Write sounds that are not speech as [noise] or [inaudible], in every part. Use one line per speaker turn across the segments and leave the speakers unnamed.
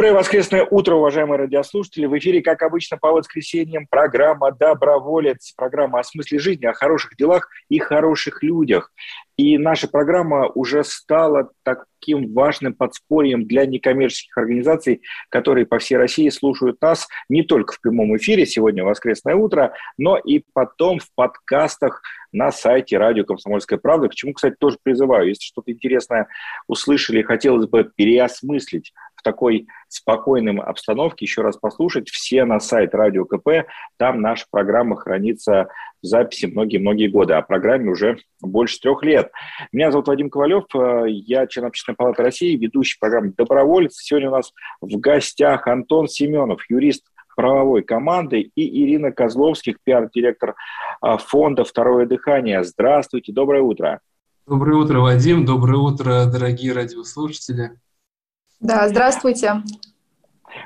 Доброе воскресное утро, уважаемые радиослушатели. В эфире, как обычно, по воскресеньям программа «Доброволец». Программа о смысле жизни, о хороших делах и хороших людях. И наша программа уже стала таким важным подспорьем для некоммерческих организаций, которые по всей России слушают нас не только в прямом эфире сегодня воскресное утро, но и потом в подкастах на сайте радио «Комсомольская правда», к чему, кстати, тоже призываю. Если что-то интересное услышали, хотелось бы переосмыслить в такой спокойной обстановке еще раз послушать, все на сайт Радио КП, там наша программа хранится в записи многие-многие годы, а программе уже больше трех лет. Меня зовут Вадим Ковалев, э, я член Общественной палаты России, ведущий программы «Доброволец». Сегодня у нас в гостях Антон Семенов, юрист правовой команды, и Ирина Козловских, пиар-директор э, фонда «Второе дыхание». Здравствуйте, доброе утро.
Доброе утро, Вадим. Доброе утро, дорогие радиослушатели.
Да, здравствуйте.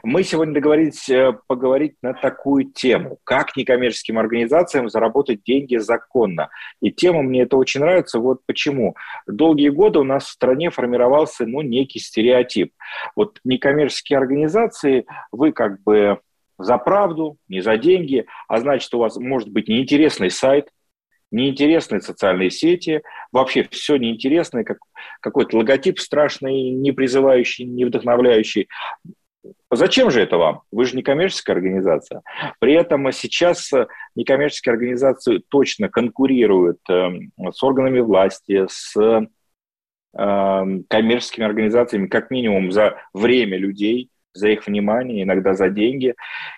Мы сегодня договорились э, поговорить на такую тему, как некоммерческим организациям заработать деньги законно. И тема мне это очень нравится. Вот почему. Долгие годы у нас в стране формировался ну, некий стереотип. Вот некоммерческие организации, вы как бы за правду, не за деньги, а значит, у вас может быть неинтересный сайт, неинтересные социальные сети, вообще все неинтересное, как какой-то логотип страшный, не призывающий, не вдохновляющий. Зачем же это вам? Вы же не коммерческая организация. При этом сейчас некоммерческие организации точно конкурируют э, с органами власти, с э, коммерческими организациями, как минимум за время людей, за их внимание, иногда за деньги.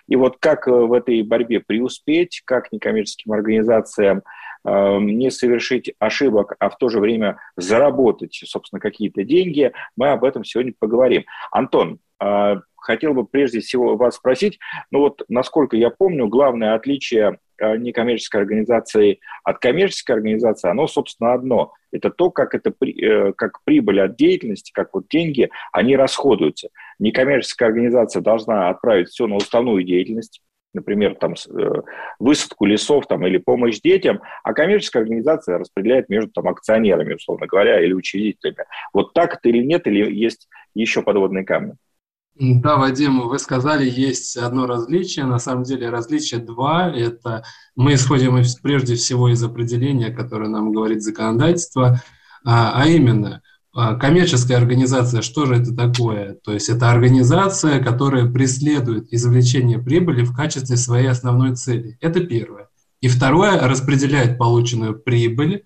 И вот как в этой борьбе преуспеть, как некоммерческим организациям Эм, не совершить ошибок, а в то же время заработать, собственно, какие-то деньги, мы об этом сегодня поговорим. Антон, э, хотел бы прежде всего вас спросить, ну вот, насколько я помню, главное отличие э, некоммерческой организации от коммерческой организации, оно, собственно, одно. Это то, как, это, э, как прибыль от деятельности, как вот деньги, они расходуются. Некоммерческая организация должна отправить все на уставную деятельность, например, там, э, высадку лесов там, или помощь детям, а коммерческая организация распределяет между там, акционерами, условно говоря, или учредителями. Вот так это или нет, или есть еще подводные камни?
Да, Вадим, вы сказали, есть одно различие. На самом деле различие два. Это мы исходим прежде всего из определения, которое нам говорит законодательство, а, а именно – коммерческая организация, что же это такое? То есть это организация, которая преследует извлечение прибыли в качестве своей основной цели. Это первое. И второе, распределяет полученную прибыль,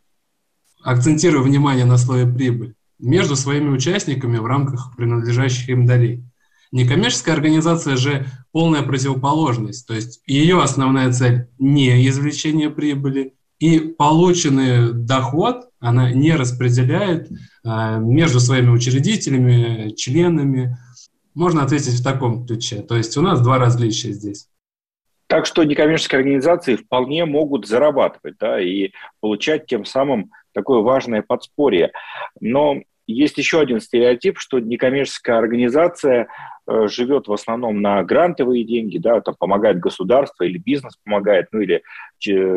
акцентируя внимание на слове прибыль, между своими участниками в рамках принадлежащих им долей. Некоммерческая организация же полная противоположность, то есть ее основная цель не извлечение прибыли, и полученный доход она не распределяет а, между своими учредителями, членами. Можно ответить в таком ключе. То есть у нас два различия здесь.
Так что некоммерческие организации вполне могут зарабатывать да, и получать тем самым такое важное подспорье. Но есть еще один стереотип, что некоммерческая организация Э, живет в основном на грантовые деньги, да, там помогает государство или бизнес помогает, ну или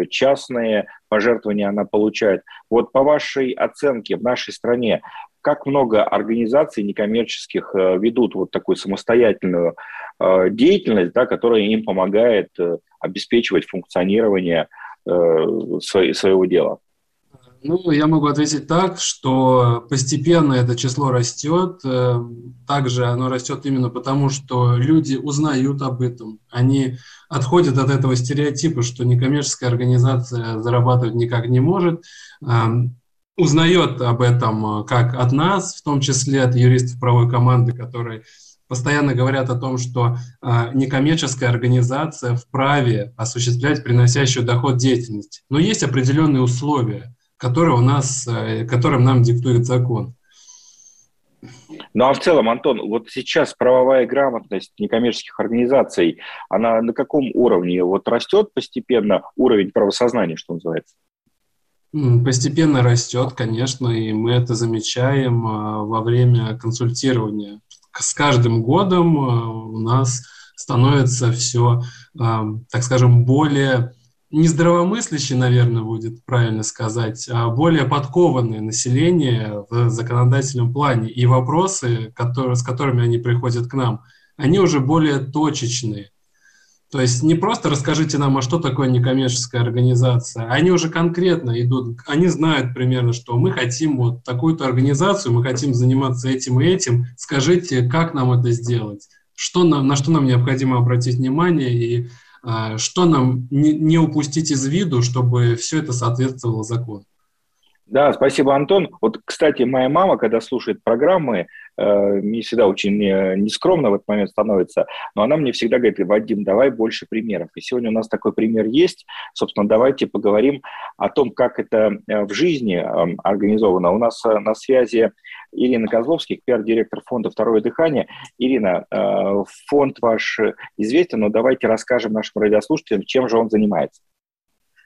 частные пожертвования она получает. Вот по вашей оценке в нашей стране, как много организаций некоммерческих э, ведут вот такую самостоятельную э, деятельность, да, которая им помогает обеспечивать функционирование своего дела?
Ну, я могу ответить так, что постепенно это число растет. Э, также оно растет именно потому, что люди узнают об этом. Они отходят от этого стереотипа, что некоммерческая организация зарабатывать никак не может. Эм, узнает об этом э, как от нас, в том числе от юристов правовой команды, которые постоянно говорят о том, что э, некоммерческая организация вправе осуществлять приносящую доход деятельность. Но есть определенные условия – которые у нас, э, которым нам диктует закон.
Ну а в целом, Антон, вот сейчас правовая грамотность некоммерческих организаций, она на каком уровне? Вот растет постепенно уровень правосознания, что называется?
Постепенно растет, конечно, и мы это замечаем а, во время консультирования. С каждым годом а, у нас становится все, так скажем, более не здравомыслящее, наверное, будет правильно сказать, а более подкованное население в законодательном плане. И вопросы, которые, с которыми они приходят к нам, они уже более точечные. То есть не просто расскажите нам, а что такое некоммерческая организация, они уже конкретно идут, они знают примерно, что мы хотим вот такую-то организацию, мы хотим заниматься этим и этим, скажите, как нам это сделать, что нам, на что нам необходимо обратить внимание и что нам не упустить из виду, чтобы все это соответствовало закону?
Да, спасибо, Антон. Вот, кстати, моя мама, когда слушает программы, мне всегда очень э, нескромно в этот момент становится, но она мне всегда говорит, Вадим, давай больше примеров. И сегодня у нас такой пример есть. Собственно, давайте поговорим о том, как это э, в жизни э, организовано. У нас э, на связи Ирина Козловских, пиар-директор фонда «Второе дыхание». Ирина, э, фонд ваш известен, но давайте расскажем нашим радиослушателям, чем же он занимается.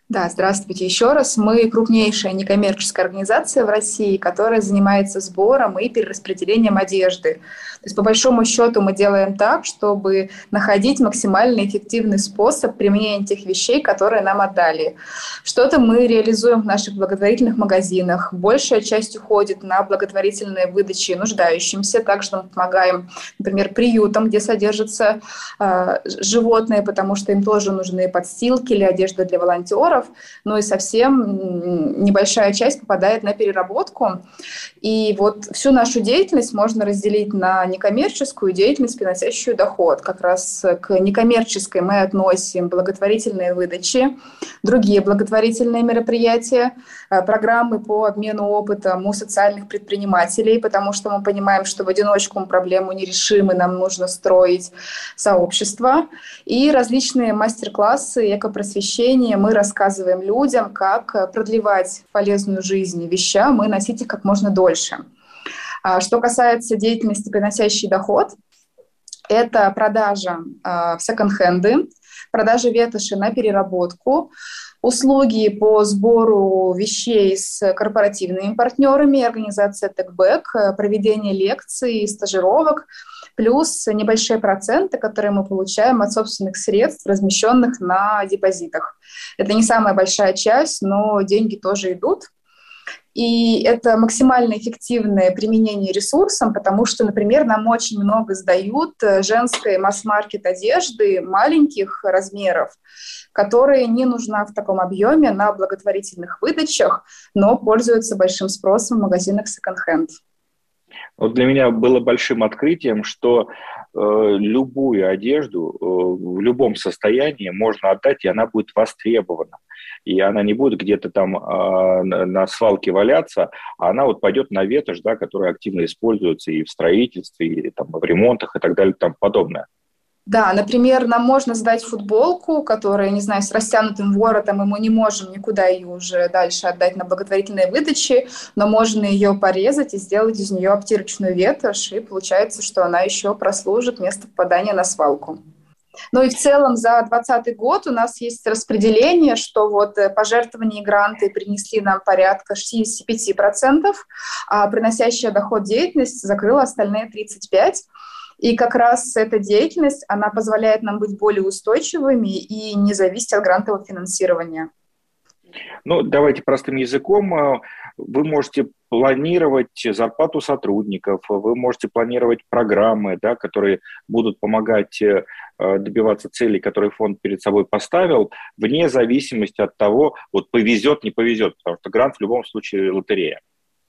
Да, здравствуйте еще раз. Мы крупнейшая некоммерческая организация в России, которая занимается сбором и перераспределением одежды. То есть, по большому счету, мы делаем так, чтобы находить максимально эффективный способ применения тех вещей, которые нам отдали. Что-то мы реализуем в наших благотворительных магазинах. Большая часть уходит на благотворительные выдачи нуждающимся. Также мы помогаем, например, приютам, где содержатся э, животные, потому что им тоже нужны подстилки или одежда для волонтеров товаров, но и совсем небольшая часть попадает на переработку. И вот всю нашу деятельность можно разделить на некоммерческую деятельность, приносящую доход. Как раз к некоммерческой мы относим благотворительные выдачи, другие благотворительные мероприятия, программы по обмену опытом у социальных предпринимателей, потому что мы понимаем, что в одиночку мы проблему не решим, и нам нужно строить сообщество. И различные мастер-классы, экопросвещения мы рассказываем рассказываем людям, как э, продлевать полезную жизнь вещам и носить их как можно дольше. А что касается деятельности, приносящей доход, это продажа э, в секонд-хенды, продажа ветоши на переработку, услуги по сбору вещей с корпоративными партнерами, организация Techback, э, проведение лекций, стажировок – плюс небольшие проценты, которые мы получаем от собственных средств, размещенных на депозитах. Это не самая большая часть, но деньги тоже идут. И это максимально эффективное применение ресурсом, потому что, например, нам очень много сдают э, женской масс-маркет одежды маленьких размеров, которая не нужна в таком объеме на благотворительных выдачах, но пользуется большим спросом в магазинах секонд-хенд.
Вот для меня было большим открытием, что э, любую одежду э, в любом состоянии можно отдать, и она будет востребована. И она не будет где-то там э, на свалке валяться, а она вот пойдет на ветошь, да, которая активно используется и в строительстве, и там, в ремонтах и так далее и тому подобное.
Да, например, нам можно сдать футболку, которая, не знаю, с растянутым воротом, и мы не можем никуда ее уже дальше отдать на благотворительные выдачи, но можно ее порезать и сделать из нее обтирочную ветошь, и получается, что она еще прослужит место попадания на свалку. Ну и в целом за 2020 год у нас есть распределение, что вот э, пожертвования и гранты принесли нам порядка 65%, а приносящая доход деятельность закрыла остальные 35%. И как раз эта деятельность, она позволяет нам быть более устойчивыми и не зависеть от грантового финансирования.
Ну, давайте простым языком. Э, вы можете планировать зарплату сотрудников, вы можете планировать программы, да, которые будут помогать э, добиваться целей, которые фонд перед собой поставил, вне зависимости от того, вот повезет, не повезет, потому что грант в любом случае лотерея.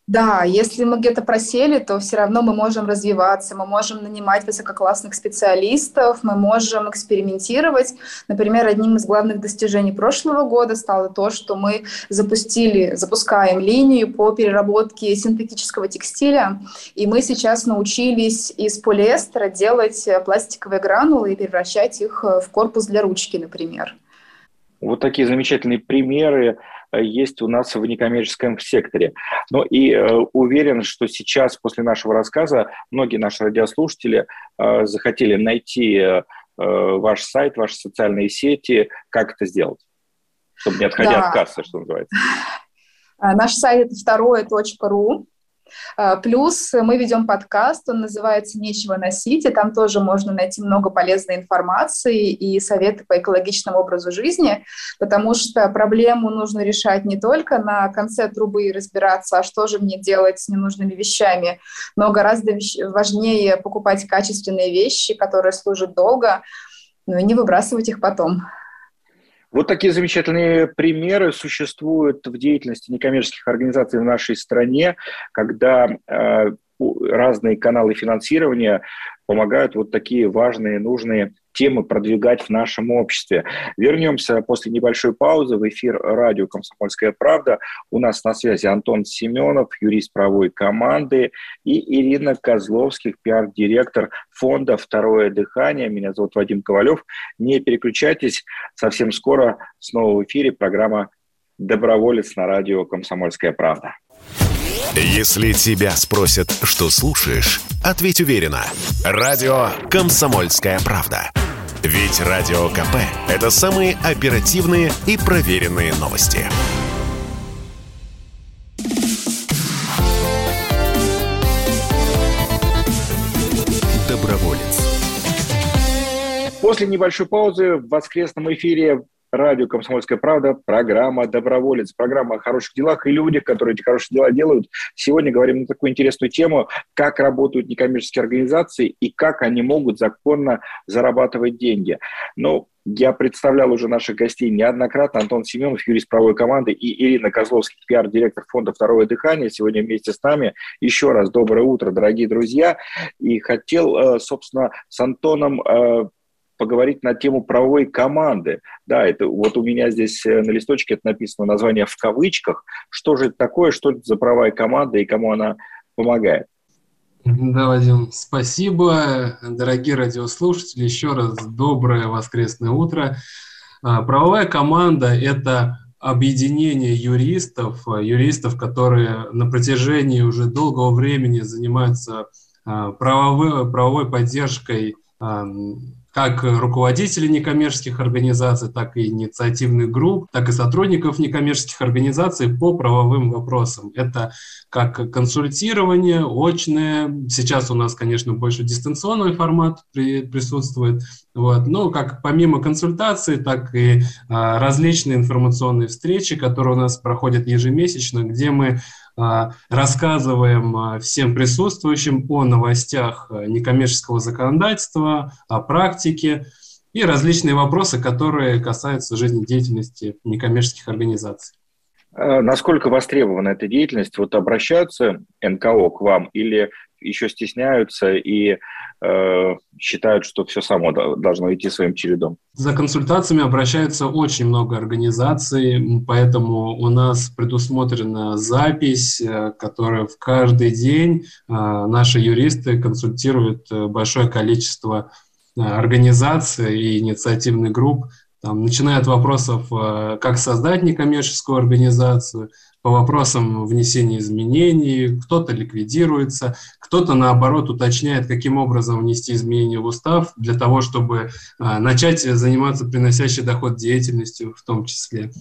Да, если мы где-то просели, то все равно мы можем развиваться, мы можем нанимать высококлассных специалистов, мы можем экспериментировать. Например, одним из главных достижений прошлого года стало то, что мы запустили, запускаем линию по переработке синтетического текстиля, и мы сейчас научились из полиэстера делать пластиковые гранулы и превращать их в корпус для ручки, например.
Вот такие замечательные примеры есть у нас в некоммерческом секторе. Ну и э, уверен, что сейчас, после нашего рассказа, многие наши радиослушатели э, захотели найти э, ваш сайт, ваши социальные сети. Как это сделать? Чтобы не отходя да. от кассы, что называется.
Наш сайт второе.ру. А, плюс мы ведем подкаст, он называется «Нечего носить», и там тоже можно найти много полезной информации и советы по экологичному образу жизни, потому что проблему нужно решать не только на конце трубы и разбираться, а что же мне делать с ненужными вещами, но гораздо важнее покупать качественные вещи, которые служат долго, ну и не выбрасывать их потом.
Вот такие замечательные примеры существуют в деятельности некоммерческих организаций в нашей стране, когда э, разные каналы финансирования помогают вот такие важные, нужные темы продвигать в нашем обществе. Вернемся после небольшой паузы в эфир радио «Комсомольская правда». У нас на связи Антон Семенов, юрист правовой команды, и Ирина Козловских, пиар-директор фонда «Второе дыхание». Меня зовут Вадим Ковалев. Не переключайтесь, совсем скоро снова в эфире программа «Доброволец» на радио «Комсомольская правда».
Если тебя спросят, что слушаешь, ответь уверенно. Радио «Комсомольская правда». Ведь Радио КП – это самые оперативные и проверенные новости. Доброволец.
После небольшой паузы в воскресном эфире радио «Комсомольская правда», программа «Доброволец», программа о хороших делах и людях, которые эти хорошие дела делают. Сегодня говорим на такую интересную тему, как работают некоммерческие организации и как они могут законно зарабатывать деньги. Ну, я представлял уже наших гостей неоднократно. Антон Семенов, юрист правовой команды, и Ирина Козловский, пиар-директор фонда «Второе дыхание». Сегодня вместе с нами. Еще раз доброе утро, дорогие друзья. И хотел, э, собственно, с Антоном э, поговорить на тему правовой команды. Да, это вот у меня здесь э, на листочке это написано название в кавычках. Что же это такое, что это за правовая команда и кому она помогает?
Да, Вадим, спасибо. Дорогие радиослушатели, еще раз доброе воскресное утро. А, правовая команда – это объединение юристов, юристов, которые на протяжении уже долгого времени занимаются а, правовой, правовой поддержкой как руководителей некоммерческих организаций, так и инициативных групп, так и сотрудников некоммерческих организаций по правовым вопросам. Это как консультирование, очное. Сейчас у нас, конечно, больше дистанционный формат присутствует. Вот. Но как помимо консультаций, так и а, различные информационные встречи, которые у нас проходят ежемесячно, где мы рассказываем а, всем присутствующим о новостях а, некоммерческого законодательства, о практике и различные вопросы, которые касаются жизнедеятельности некоммерческих организаций.
Насколько востребована эта деятельность? Вот обращаются НКО к вам или еще стесняются и э, считают, что все само должно идти своим чередом.
За консультациями обращаются очень много организаций, поэтому у нас предусмотрена запись, э, которая в каждый день э, наши юристы консультируют э, большое количество организаций и инициативных групп, там, начиная от вопросов, как создать некоммерческую организацию, по вопросам внесения изменений, кто-то ликвидируется, кто-то, наоборот, уточняет, каким образом внести изменения в устав для того, чтобы а, начать заниматься приносящей доход деятельностью в том числе.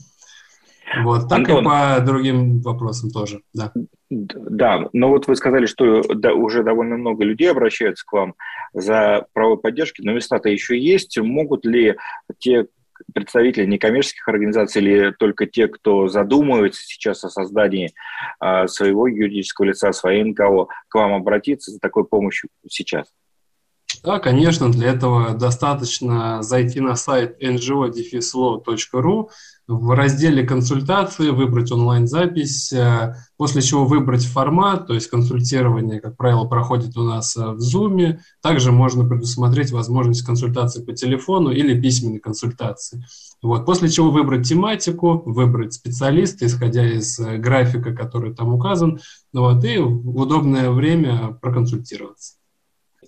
Вот, так Антон, и по другим вопросам тоже, да.
Да, но вот вы сказали, что да, уже довольно много людей обращаются к вам за правовой поддержки, но места-то еще есть. Могут ли те представители некоммерческих организаций или только те, кто задумывается сейчас о создании э, своего юридического лица, своей НКО, к вам обратиться за такой помощью сейчас?
Да, конечно, для этого достаточно зайти на сайт ngo-law.ru, в разделе «Консультации» выбрать онлайн-запись, э, после чего выбрать формат, то есть консультирование, как правило, проходит у нас э, в Zoom. Также можно предусмотреть возможность консультации по телефону или письменной консультации. Вот. После чего выбрать тематику, выбрать специалиста, исходя из э, графика, который там указан, вот, и в удобное время проконсультироваться.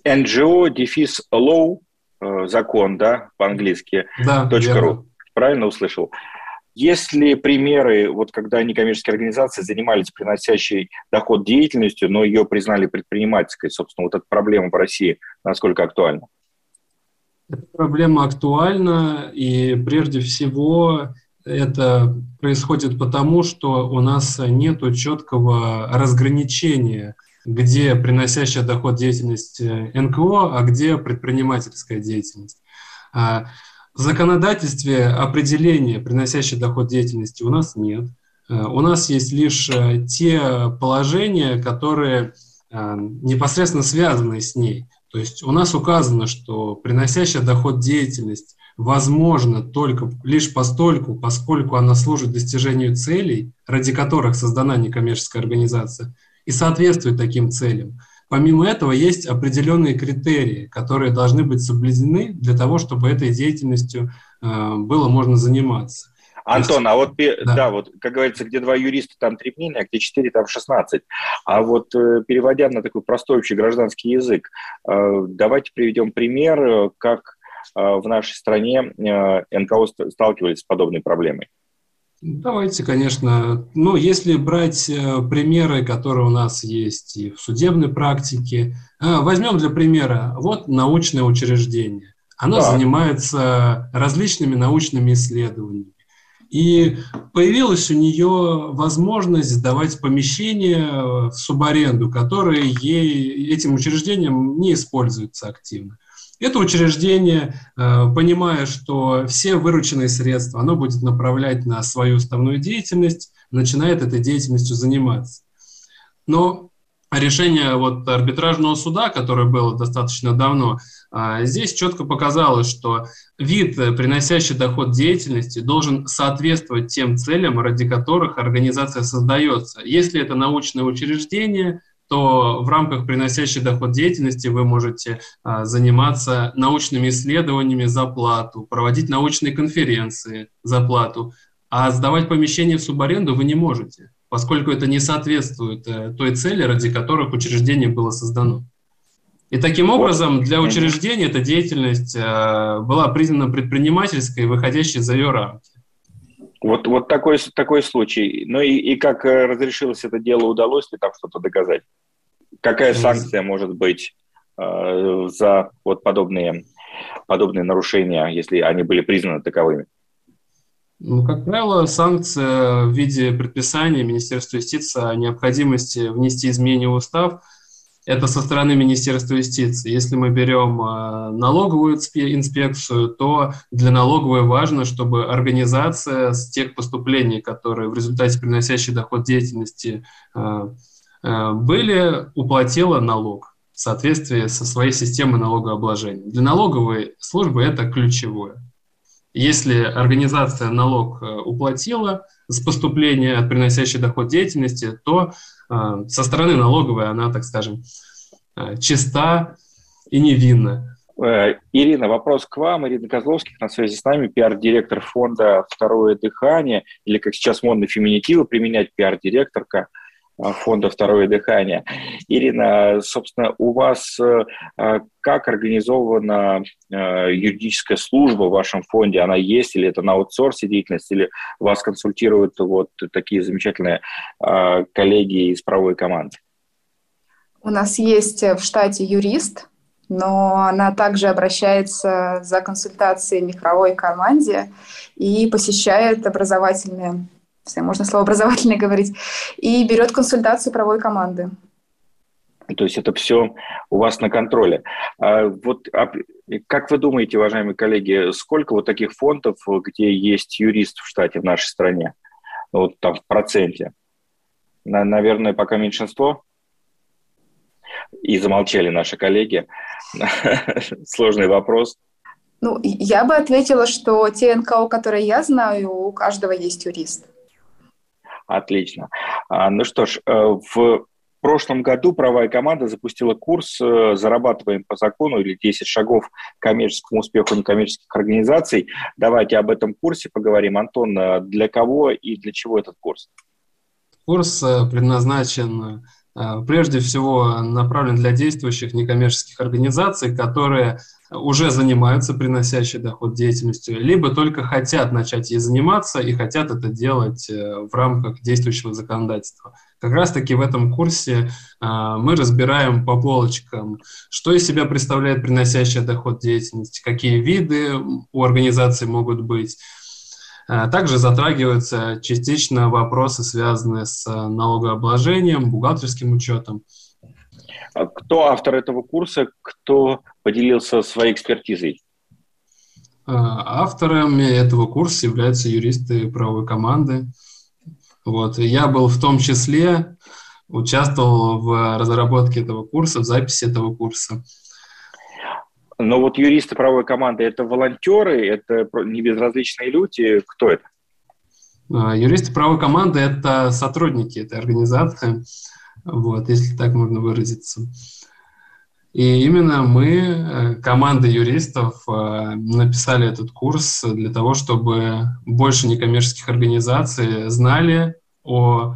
NGO, дефис law, закон, да, по-английски,
да,
.ru. правильно услышал? Есть ли примеры, вот когда некоммерческие организации занимались приносящей доход деятельностью, но ее признали предпринимательской? Собственно, вот эта проблема в России насколько актуальна?
Эта проблема актуальна, и прежде всего это происходит потому, что у нас нет четкого разграничения, где приносящая доход деятельность э, НКО, а где предпринимательская деятельность. В законодательстве определения приносящей доход деятельности у нас нет. Э, у нас есть лишь э, те положения, которые непосредственно связаны с ней. То есть у нас указано, что приносящая доход деятельность возможно только лишь постольку, поскольку она служит достижению целей, ради которых создана некоммерческая организация, и соответствует таким целям. Помимо этого, есть определенные критерии, которые должны быть соблюдены для того, чтобы этой деятельностью э, было можно заниматься.
Антон, а вот, да. да, вот, как говорится, где два юриста, там три мнения, а где четыре, там шестнадцать. А вот э, переводя на такой простой общий гражданский язык, э, давайте приведем пример, как в нашей стране НКО сталкивались с подобной проблемой.
Давайте, конечно. Ну, если брать примеры, которые у нас есть и в судебной практике, возьмем для примера, вот научное учреждение. Оно да. занимается различными научными исследованиями. И появилась у нее возможность сдавать помещения в субаренду, которые ей, этим учреждением не используются активно. Это учреждение, э, понимая, что все вырученные средства оно будет направлять на свою уставную деятельность, начинает этой деятельностью заниматься. Но решение вот арбитражного суда, которое было достаточно давно, а, здесь четко показалось, что вид, э, приносящий доход деятельности, должен соответствовать тем целям, ради которых организация создается. Если это научное учреждение, то в рамках приносящей доход деятельности вы можете а, заниматься научными исследованиями за плату, проводить научные конференции за плату, а сдавать помещение в субаренду вы не можете, поскольку это не соответствует э, той цели, ради которых учреждение было создано. И таким образом для учреждения эта деятельность э, была признана предпринимательской, выходящей за ее рамки.
Вот, вот такой, такой случай. Ну и, и как э, разрешилось это дело, удалось ли там что-то доказать? Какая санкция может быть э, за вот подобные, подобные нарушения, если они были признаны таковыми?
Ну, как правило, санкция в виде предписания Министерства юстиции о необходимости внести изменения в устав – это со стороны Министерства юстиции. Если мы берем а, налоговую инспекцию, то для налоговой важно, чтобы организация с тех поступлений, которые в результате приносящей доход деятельности а, а, были, уплатила налог в соответствии со своей системой налогообложения. Для налоговой службы это ключевое. Если организация налог уплатила с поступления от приносящей доход деятельности, то а, со стороны налоговой она, так скажем, а, чиста и невинна.
Э, Ирина, вопрос к вам. Ирина Козловских на связи с нами, пиар-директор фонда «Второе дыхание», или, как сейчас модно феминитивы применять, пиар-директорка фонда «Второе дыхание». Ирина, собственно, у вас как организована юридическая служба в вашем фонде? Она есть или это на аутсорсе деятельность, или вас консультируют вот такие замечательные коллеги из правовой команды?
У нас есть в штате юрист, но она также обращается за консультацией к правовой команде и посещает образовательные, если можно слово образовательное [laughs] говорить, и берет консультацию правовой команды.
То есть это все у вас на контроле. А вот а, как вы думаете, уважаемые коллеги, сколько вот таких фондов, где есть юрист в штате в нашей стране? Вот там в проценте. На, наверное, пока меньшинство. И замолчали наши коллеги. [laughs] Сложный вопрос.
Ну, я бы ответила, что те НКО, которые я знаю, у каждого есть юрист.
Отлично. А, ну что ж, э, в прошлом году правая команда запустила курс э, «Зарабатываем по закону» или «10 шагов к коммерческому успеху некоммерческих организаций». Давайте об этом курсе поговорим. Антон, э, для кого и для чего этот курс?
Курс предназначен Прежде всего направлен для действующих некоммерческих организаций, которые уже занимаются приносящей доход деятельностью, либо только хотят начать ей заниматься и хотят это делать в рамках действующего законодательства. Как раз-таки в этом курсе мы разбираем по полочкам, что из себя представляет приносящая доход деятельность, какие виды у организации могут быть, Э, также затрагиваются частично вопросы, связанные с э, налогообложением, бухгалтерским учетом.
А кто автор этого курса, кто поделился своей экспертизой?
Э, авторами этого курса являются юристы правовой команды. Вот. Я был в том числе, участвовал в разработке этого курса, в записи этого курса.
Но вот юристы правовой команды – это волонтеры, это не безразличные люди. Кто это?
А, юристы правовой команды – это сотрудники этой организации, вот, если так можно выразиться. И именно мы, э, команда юристов, э, написали этот курс для того, чтобы больше некоммерческих организаций знали о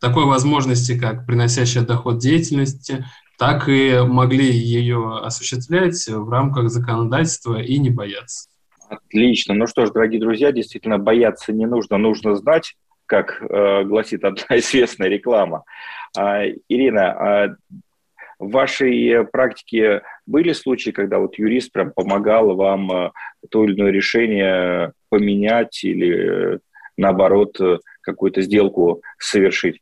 такой возможности, как приносящая доход деятельности, так и могли ее осуществлять в рамках законодательства и не бояться.
Отлично. Ну что ж, дорогие друзья, действительно бояться не нужно, нужно знать, как э, гласит одна [laughs] известная реклама. А, Ирина, а в вашей практике были случаи, когда вот юрист прям помогал вам э, то или иное решение поменять или э, наоборот э, какую-то сделку совершить?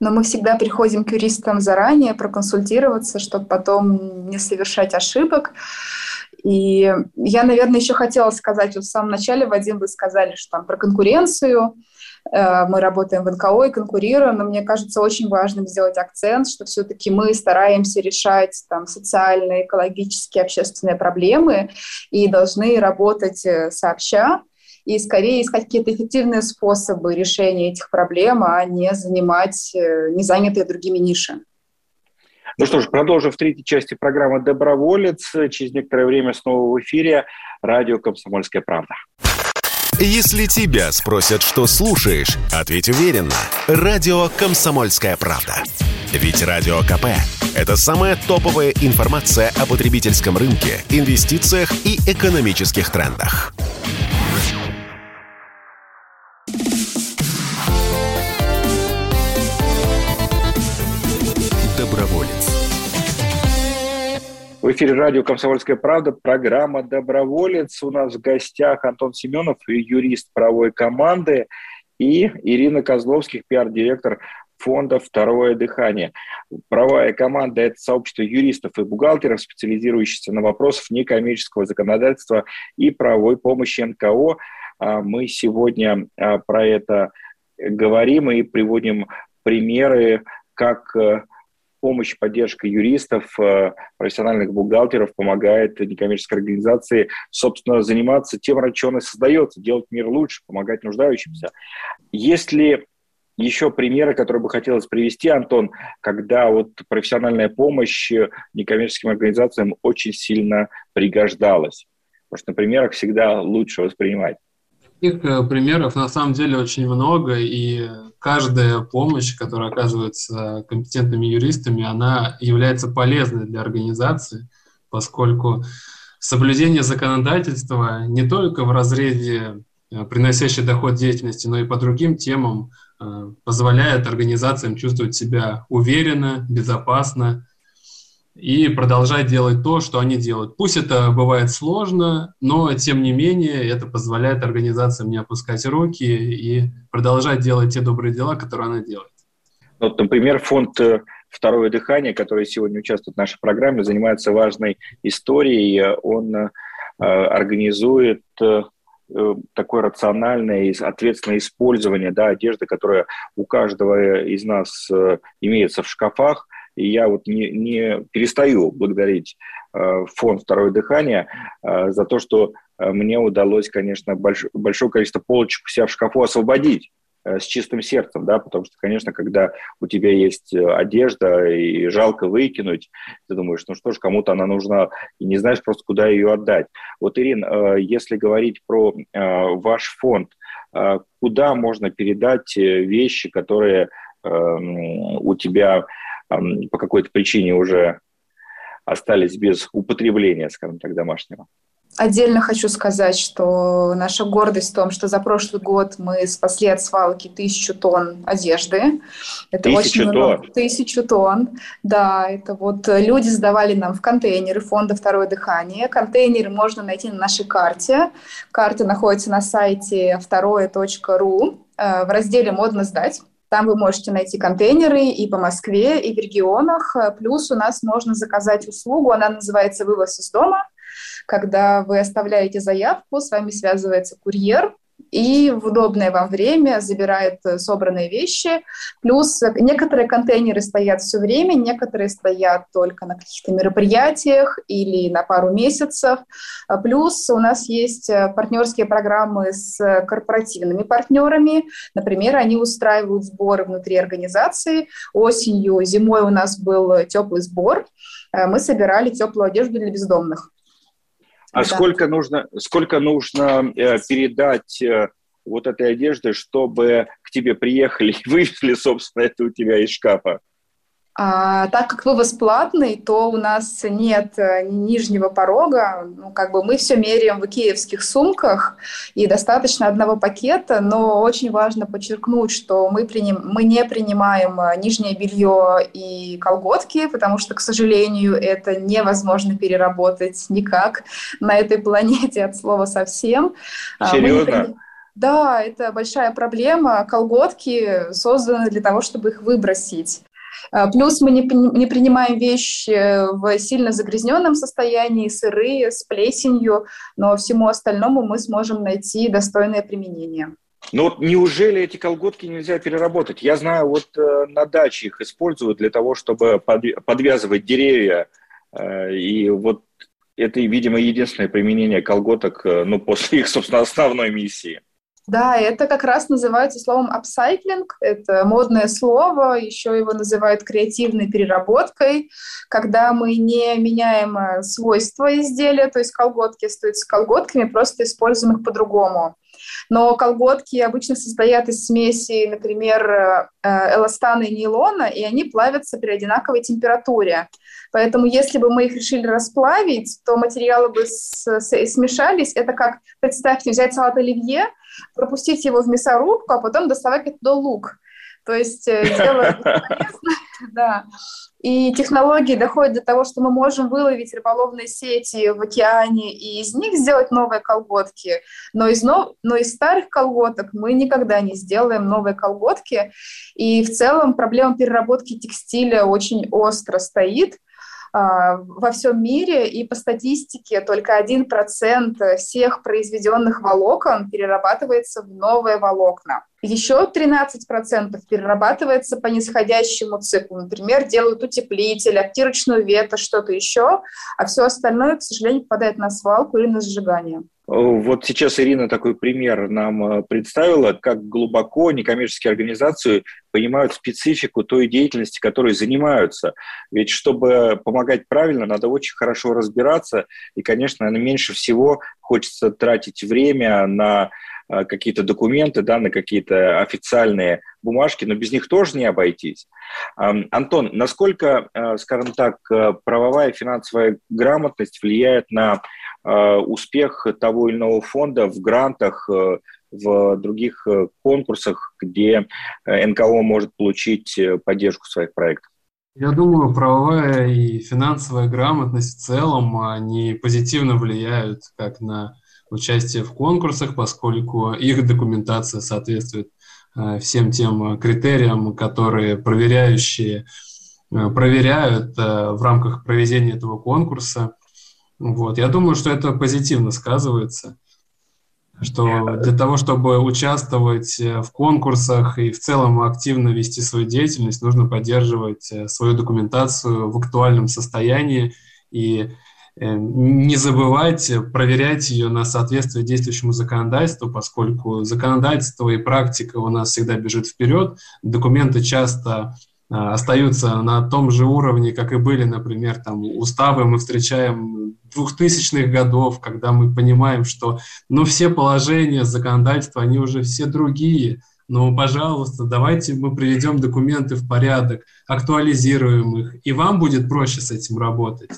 Но мы всегда приходим к юристам заранее проконсультироваться, чтобы потом не совершать ошибок. И я, наверное, еще хотела сказать, вот в самом начале, Вадим, вы сказали, что там про конкуренцию, э, мы работаем в НКО и конкурируем, но мне кажется очень важным сделать акцент, что все-таки мы стараемся решать там социальные, экологические, общественные проблемы и должны работать э, сообща, и скорее искать какие-то эффективные способы решения этих проблем, а не занимать э, не занятые другими ниши.
Ну что ж, продолжим в третьей части программы «Доброволец». Через некоторое время снова в эфире радио «Комсомольская правда».
Если тебя спросят, что слушаешь, ответь уверенно. Радио «Комсомольская правда». Ведь Радио КП – это самая топовая информация о потребительском рынке, инвестициях и экономических трендах.
Эфире радио «Комсомольская правда», программа «Доброволец». У нас в гостях Антон Семенов, юрист правовой команды, и Ирина Козловских, пиар-директор фонда «Второе дыхание». Правая команда – это сообщество юристов и бухгалтеров, специализирующихся на вопросах некоммерческого законодательства и правовой помощи НКО. А мы сегодня а, про это говорим и приводим примеры, как э, помощь, поддержка юристов, э, профессиональных бухгалтеров помогает некоммерческой организации, собственно, заниматься тем, ради чего она создается, делать мир лучше, помогать нуждающимся. Есть ли еще примеры, которые бы хотелось привести, Антон, когда вот профессиональная помощь некоммерческим организациям очень сильно пригождалась? Потому что на примерах всегда лучше воспринимать.
Таких э, примеров на самом деле очень много, и каждая помощь, которая оказывается компетентными юристами, она является полезной для организации, поскольку соблюдение законодательства не только в разрезе э, приносящей доход деятельности, но и по другим темам э, позволяет организациям чувствовать себя уверенно, безопасно, и продолжать делать то, что они делают. Пусть это бывает сложно, но тем не менее это позволяет организациям не опускать руки и продолжать делать те добрые дела, которые она делает.
Вот, например, фонд э, «Второе дыхание», который сегодня участвует в нашей программе, занимается важной историей. Он э, организует э, такое рациональное и ответственное использование да, одежды, которая у каждого из нас имеется в шкафах, и я вот не, не перестаю благодарить э, фонд «Второе дыхание» э, за то, что э, мне удалось, конечно, больш, большое количество полочек у себя в шкафу освободить с чистым сердцем, да, потому что, конечно, когда у тебя есть одежда и жалко выкинуть, ты думаешь, ну что ж, кому-то она нужна, и не знаешь просто, куда ее отдать. Вот, Ирин, если говорить про ваш фонд, куда можно передать вещи, которые у тебя по какой-то причине уже остались без употребления, скажем так, домашнего.
Отдельно хочу сказать, что наша гордость в том, что за прошлый год мы спасли от свалки тысячу тонн одежды.
Это тысячу очень много.
Тонн. Тысячу тонн. Да, это вот люди сдавали нам в контейнеры фонда «Второе дыхание». Контейнеры можно найти на нашей карте. Карта находится на сайте второе.ру э, в разделе «Модно сдать». Там вы можете найти контейнеры и по Москве, и в регионах. Плюс у нас можно заказать услугу, она называется «Вывоз из дома» когда вы оставляете заявку, с вами связывается курьер, и в удобное вам время забирает э, собранные вещи. Плюс некоторые контейнеры стоят все время, некоторые стоят только на каких-то мероприятиях или на пару месяцев. А плюс у нас есть э, партнерские программы с корпоративными партнерами. Например, они устраивают сборы внутри организации. Осенью, зимой у нас был теплый сбор. Э, мы собирали теплую одежду для бездомных.
А да. сколько нужно, сколько нужно э, передать э, вот этой одежды, чтобы к тебе приехали и [laughs] вывезли, собственно, это у тебя из шкафа?
А, так как вывоз платный, то у нас нет э, нижнего порога. Ну, как бы мы все меряем в икеевских сумках, и достаточно одного пакета, но очень важно подчеркнуть, что мы, приним, мы не принимаем э, нижнее белье и колготки, потому что, к сожалению, это невозможно переработать никак на этой планете от слова совсем.
А, Серьезно?
Да, это большая проблема. Колготки созданы для того, чтобы их выбросить. А, плюс мы не, не принимаем вещи в сильно загрязненном состоянии, сырые, с плесенью, но всему остальному мы сможем найти достойное применение.
Ну вот неужели эти колготки нельзя переработать? Я знаю, вот э, на даче их используют для того, чтобы подвязывать деревья. Э, и вот это, видимо, единственное применение колготок, э, ну, после их, собственно, основной миссии.
Да, это как раз называется словом апсайклинг. Это модное слово, еще его называют креативной переработкой, когда мы не меняем э, свойства изделия, то есть колготки остаются колготками, просто используем их по-другому. Но колготки обычно состоят из смеси, например, э, эластана и нейлона, и они плавятся при одинаковой температуре. Поэтому если бы мы их решили расплавить, то материалы бы смешались. Это как, представьте, взять салат оливье, пропустить его в мясорубку, а потом доставать оттуда лук. То есть э, дело [laughs] да. И технологии доходят до того, что мы можем выловить рыболовные сети в океане и из них сделать новые колготки. Но из, но, но из старых колготок мы никогда не сделаем новые колготки. И в целом проблема переработки текстиля очень остро стоит. А, во всем мире, и по статистике только 1% всех произведенных волокон перерабатывается в новые волокна. Еще 13% перерабатывается по нисходящему циклу. Например, делают утеплитель, обтирочную ветошь, что-то еще, а все остальное, к сожалению, попадает на свалку или на сжигание.
Вот сейчас Ирина такой пример нам э, представила, как глубоко некоммерческие организации понимают специфику той деятельности, которой занимаются. Ведь чтобы помогать правильно, надо очень хорошо разбираться, и, конечно, меньше всего хочется тратить время на э, какие-то документы, да, на какие-то официальные бумажки, но без них тоже не обойтись. Антон, насколько, э, скажем так, правовая и финансовая грамотность влияет на Э, успех того или иного фонда в грантах, э, в других э, конкурсах, где НКО может получить поддержку своих проектов?
Я думаю, правовая и финансовая грамотность в целом, они позитивно влияют как на участие в конкурсах, поскольку их документация соответствует всем тем критериям, которые проверяющие проверяют в рамках проведения этого конкурса. Вот. Я думаю, что это позитивно сказывается, что для того, чтобы участвовать э, в конкурсах и в целом активно вести свою деятельность, нужно поддерживать э, свою документацию в актуальном состоянии и э, не забывать проверять ее на соответствие действующему законодательству, поскольку законодательство и практика у нас всегда бежит вперед, документы часто остаются на том же уровне, как и были, например, там, уставы мы встречаем 2000-х годов, когда мы понимаем, что ну, все положения законодательства, они уже все другие, но, пожалуйста, давайте мы приведем документы в порядок, актуализируем их, и вам будет проще с этим работать.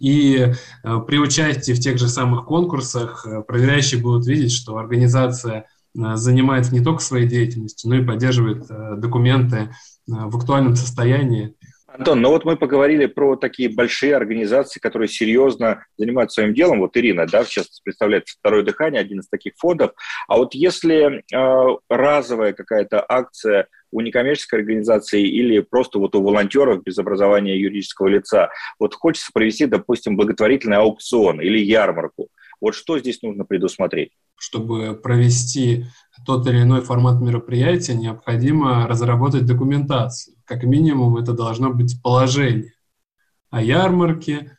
И при участии в тех же самых конкурсах проверяющие будут видеть, что организация занимается не только своей деятельностью, но и поддерживает документы в актуальном состоянии.
Антон, ну вот мы поговорили про такие большие организации, которые серьезно занимаются своим делом. Вот Ирина, да, сейчас представляет «Второе дыхание», один из таких фондов. А вот если э, разовая какая-то акция у некоммерческой организации или просто вот у волонтеров без образования юридического лица, вот хочется провести, допустим, благотворительный аукцион или ярмарку, вот что здесь нужно предусмотреть?
Чтобы провести тот или иной формат мероприятия, необходимо разработать документацию. Как минимум, это должно быть положение о ярмарке,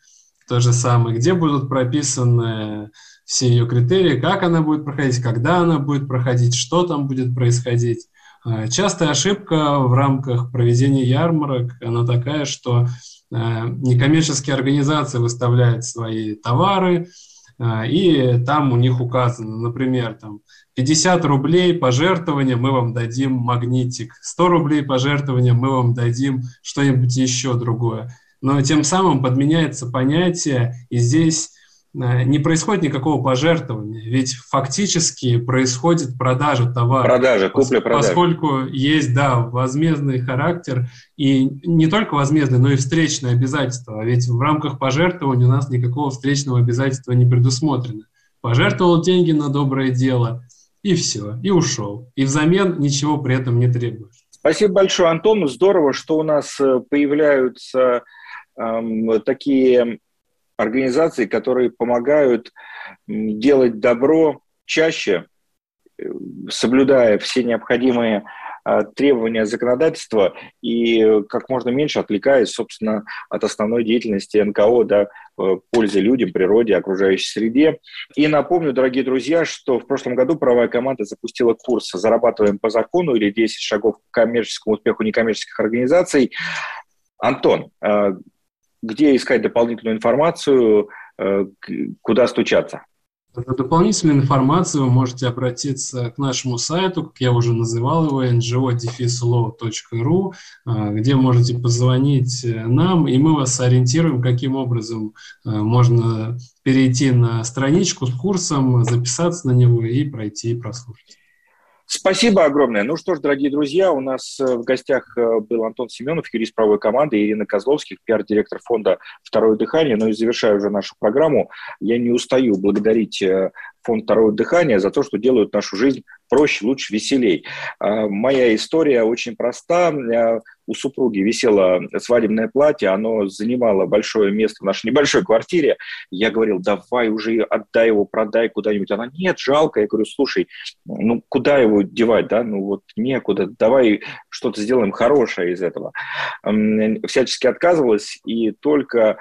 то же самое, где будут прописаны все ее критерии, как она будет проходить, когда она будет проходить, что там будет происходить. А, частая ошибка в рамках проведения ярмарок, она такая, что а, некоммерческие организации выставляют свои товары, а, и там у них указано, например, там 50 рублей пожертвования мы вам дадим магнитик, 100 рублей пожертвования мы вам дадим что-нибудь еще другое. Но тем самым подменяется понятие, и здесь не происходит никакого пожертвования, ведь фактически происходит продажа товара.
Продажа, купля-продажа.
Поскольку есть, да, возмездный характер, и не только возмездный, но и встречное обязательство. А ведь в рамках пожертвования у нас никакого встречного обязательства не предусмотрено. Пожертвовал деньги на доброе дело, и все, и ушел. И взамен ничего при этом не требуешь.
Спасибо большое, Антон. Здорово, что у нас э, появляются эм, такие организаций, которые помогают делать добро чаще, э, соблюдая все необходимые а, требования законодательства и как можно меньше отвлекаясь, собственно, от основной деятельности НКО, да, пользы людям, природе, окружающей среде. И напомню, дорогие друзья, что в прошлом году правая команда запустила курс «Зарабатываем по закону» или «10 шагов к коммерческому успеху некоммерческих организаций». Антон, а, где искать дополнительную информацию, э, куда стучаться?
За дополнительную информацию вы можете обратиться к нашему сайту, как я уже называл его, ngo-law.ru, э, где можете позвонить э, нам, и мы вас ориентируем, каким образом можно перейти на страничку с курсом, записаться на него и пройти и прослушать.
Спасибо огромное. Ну что ж, дорогие друзья, у нас э, в гостях э, был Антон Семенов, юрист правовой команды, Ирина Козловских, пиар-директор фонда «Второе дыхание». Ну и завершая уже нашу программу, я не устаю благодарить э, фонд «Второе дыхание» за то, что делают нашу жизнь проще, лучше, веселей. А, моя история очень проста у супруги висело свадебное платье, оно занимало большое место в нашей небольшой квартире. Я говорил, давай уже отдай его, продай куда-нибудь. Она, нет, жалко. Я говорю, слушай, ну куда его девать, да? Ну вот некуда. Давай что-то сделаем хорошее из этого. Всячески отказывалась, и только а,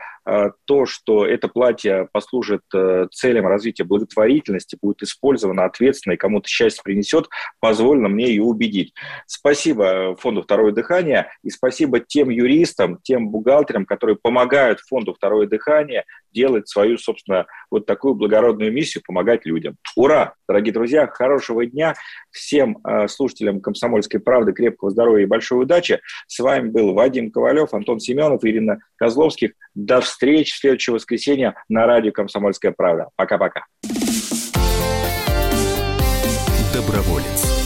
то, что это платье послужит э, целям развития благотворительности, будет использовано ответственно и кому-то счастье принесет, позволено мне ее убедить. Спасибо фонду «Второе дыхание» и спасибо тем юристам, тем бухгалтерам, которые помогают фонду «Второе дыхание» делать свою, собственно, вот такую благородную миссию, помогать людям. Ура! Дорогие друзья, хорошего дня. Всем э, слушателям «Комсомольской правды» крепкого здоровья и большой удачи. С вами был Вадим Ковалев, Антон Семенов, Ирина Козловских. До встречи в следующее воскресенье на радио «Комсомольская правда». Пока-пока.
Доброволец.